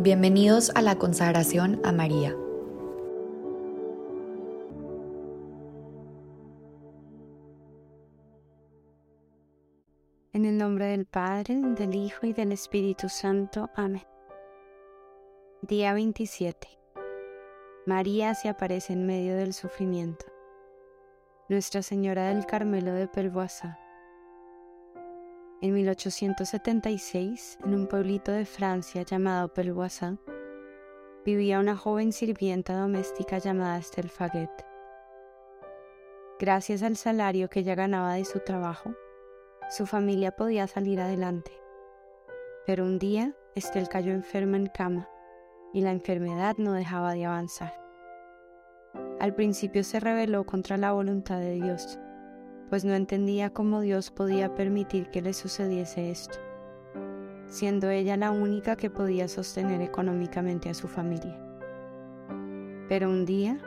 Bienvenidos a la consagración a María. En el nombre del Padre, del Hijo y del Espíritu Santo. Amén. Día 27. María se aparece en medio del sufrimiento. Nuestra Señora del Carmelo de Pelvoisá. En 1876, en un pueblito de Francia llamado Pelvoisin, vivía una joven sirvienta doméstica llamada Estelle Faguet. Gracias al salario que ella ganaba de su trabajo, su familia podía salir adelante. Pero un día, Estelle cayó enferma en cama y la enfermedad no dejaba de avanzar. Al principio se rebeló contra la voluntad de Dios pues no entendía cómo Dios podía permitir que le sucediese esto, siendo ella la única que podía sostener económicamente a su familia. Pero un día,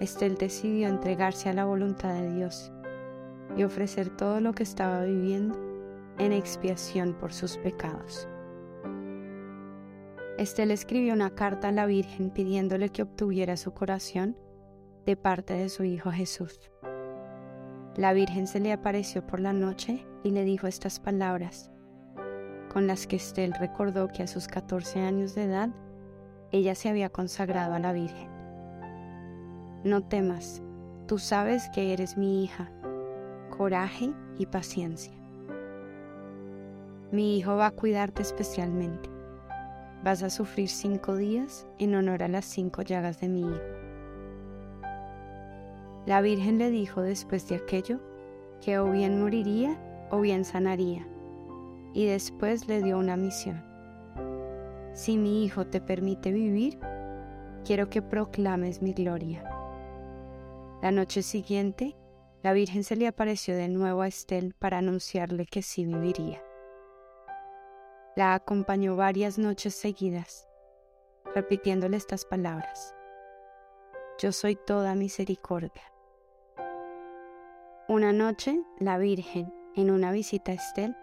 Estel decidió entregarse a la voluntad de Dios y ofrecer todo lo que estaba viviendo en expiación por sus pecados. Estel escribió una carta a la Virgen pidiéndole que obtuviera su corazón de parte de su Hijo Jesús. La Virgen se le apareció por la noche y le dijo estas palabras, con las que Estel recordó que a sus 14 años de edad ella se había consagrado a la Virgen. No temas, tú sabes que eres mi hija, coraje y paciencia. Mi hijo va a cuidarte especialmente. Vas a sufrir cinco días en honor a las cinco llagas de mi hijo. La Virgen le dijo después de aquello que o bien moriría o bien sanaría, y después le dio una misión. Si mi hijo te permite vivir, quiero que proclames mi gloria. La noche siguiente, la Virgen se le apareció de nuevo a Estel para anunciarle que sí viviría. La acompañó varias noches seguidas, repitiéndole estas palabras. Yo soy toda misericordia. Una noche, la Virgen, en una visita a Estel,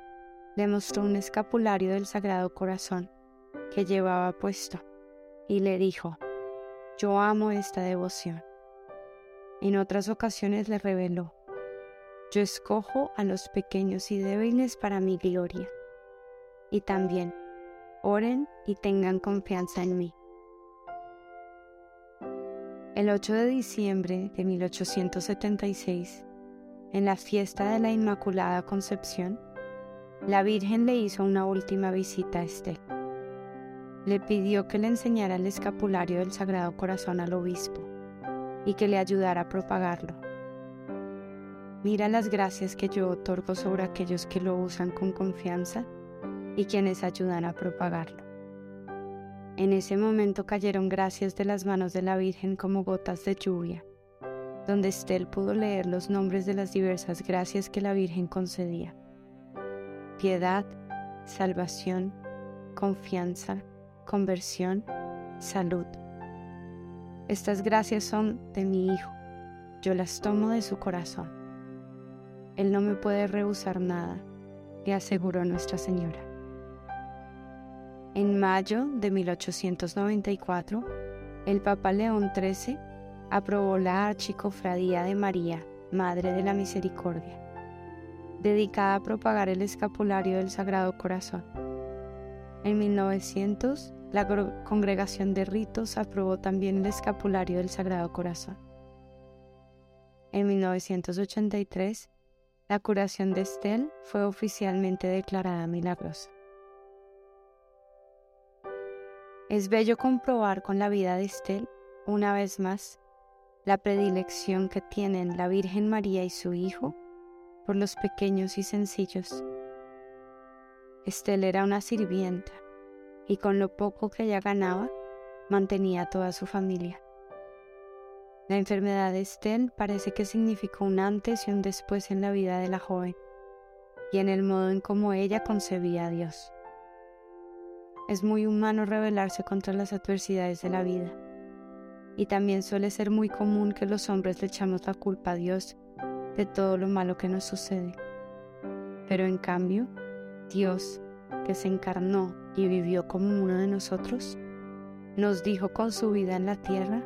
le mostró un escapulario del Sagrado Corazón que llevaba puesto y le dijo, yo amo esta devoción. En otras ocasiones le reveló, yo escojo a los pequeños y débiles para mi gloria. Y también, oren y tengan confianza en mí. El 8 de diciembre de 1876, en la fiesta de la Inmaculada Concepción, la Virgen le hizo una última visita a Estel. Le pidió que le enseñara el escapulario del Sagrado Corazón al obispo y que le ayudara a propagarlo. Mira las gracias que yo otorgo sobre aquellos que lo usan con confianza y quienes ayudan a propagarlo. En ese momento cayeron gracias de las manos de la Virgen como gotas de lluvia donde Estel pudo leer los nombres de las diversas gracias que la Virgen concedía. Piedad, salvación, confianza, conversión, salud. Estas gracias son de mi Hijo, yo las tomo de su corazón. Él no me puede rehusar nada, le aseguró Nuestra Señora. En mayo de 1894, el Papa León XIII aprobó la Archicofradía de María, Madre de la Misericordia, dedicada a propagar el escapulario del Sagrado Corazón. En 1900, la Congregación de Ritos aprobó también el escapulario del Sagrado Corazón. En 1983, la curación de Estel fue oficialmente declarada milagrosa. Es bello comprobar con la vida de Estel, una vez más, la predilección que tienen la Virgen María y su Hijo por los pequeños y sencillos. Estel era una sirvienta y con lo poco que ella ganaba mantenía a toda su familia. La enfermedad de Estel parece que significó un antes y un después en la vida de la joven y en el modo en cómo ella concebía a Dios. Es muy humano rebelarse contra las adversidades de la vida y también suele ser muy común que los hombres le echamos la culpa a Dios de todo lo malo que nos sucede. Pero en cambio, Dios, que se encarnó y vivió como uno de nosotros, nos dijo con su vida en la tierra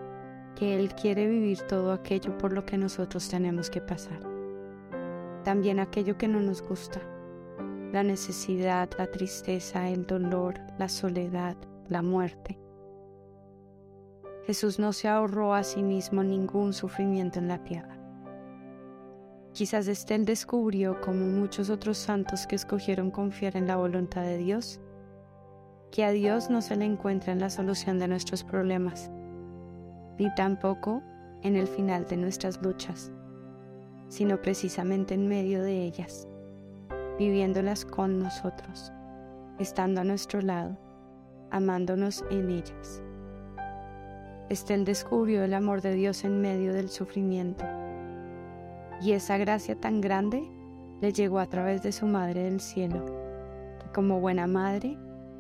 que Él quiere vivir todo aquello por lo que nosotros tenemos que pasar. También aquello que no nos gusta, la necesidad, la tristeza, el dolor, la soledad, la muerte. Jesús no se ahorró a sí mismo ningún sufrimiento en la tierra. Quizás Estel descubrió, como muchos otros santos que escogieron confiar en la voluntad de Dios, que a Dios no se le encuentra en la solución de nuestros problemas, ni tampoco en el final de nuestras luchas, sino precisamente en medio de ellas, viviéndolas con nosotros, estando a nuestro lado, amándonos en ellas. Estel descubrió el amor de Dios en medio del sufrimiento, y esa gracia tan grande le llegó a través de su Madre del Cielo, que como buena madre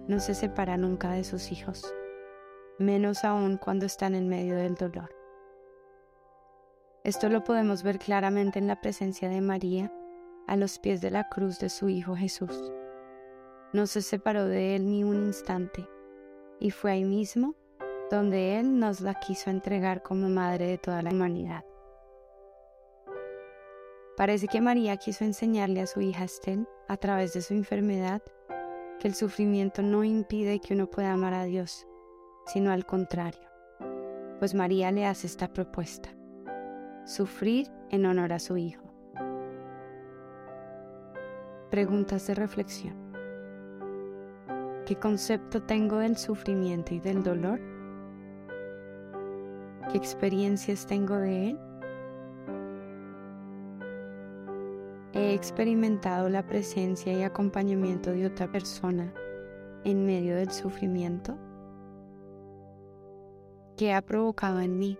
no se separa nunca de sus hijos, menos aún cuando están en medio del dolor. Esto lo podemos ver claramente en la presencia de María a los pies de la cruz de su Hijo Jesús. No se separó de Él ni un instante, y fue ahí mismo donde Él nos la quiso entregar como Madre de toda la humanidad. Parece que María quiso enseñarle a su hija Estel, a través de su enfermedad, que el sufrimiento no impide que uno pueda amar a Dios, sino al contrario, pues María le hace esta propuesta, sufrir en honor a su Hijo. Preguntas de reflexión. ¿Qué concepto tengo del sufrimiento y del dolor? ¿Qué experiencias tengo de él? he experimentado la presencia y acompañamiento de otra persona en medio del sufrimiento? ¿Qué ha provocado en mí?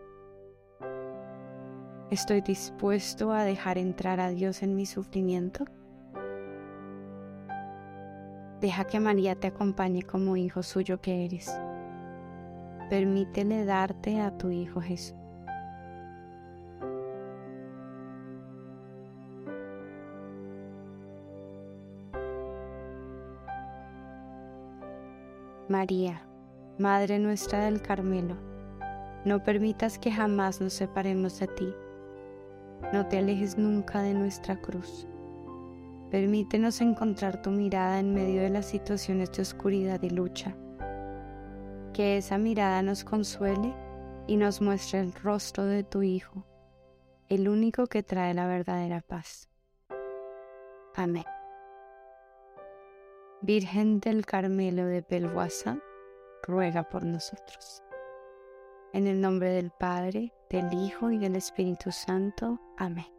¿Estoy dispuesto a dejar entrar a Dios en mi sufrimiento? Deja que María te acompañe como hijo suyo que eres. Permítele darte a tu Hijo Jesús. María, Madre nuestra del Carmelo, no permitas que jamás nos separemos de ti. No te alejes nunca de nuestra cruz. Permítenos encontrar tu mirada en medio de las situaciones de oscuridad y lucha. Que esa mirada nos consuele y nos muestre el rostro de tu Hijo, el único que trae la verdadera paz. Amén. Virgen del Carmelo de Pelhuasa, ruega por nosotros. En el nombre del Padre, del Hijo y del Espíritu Santo. Amén.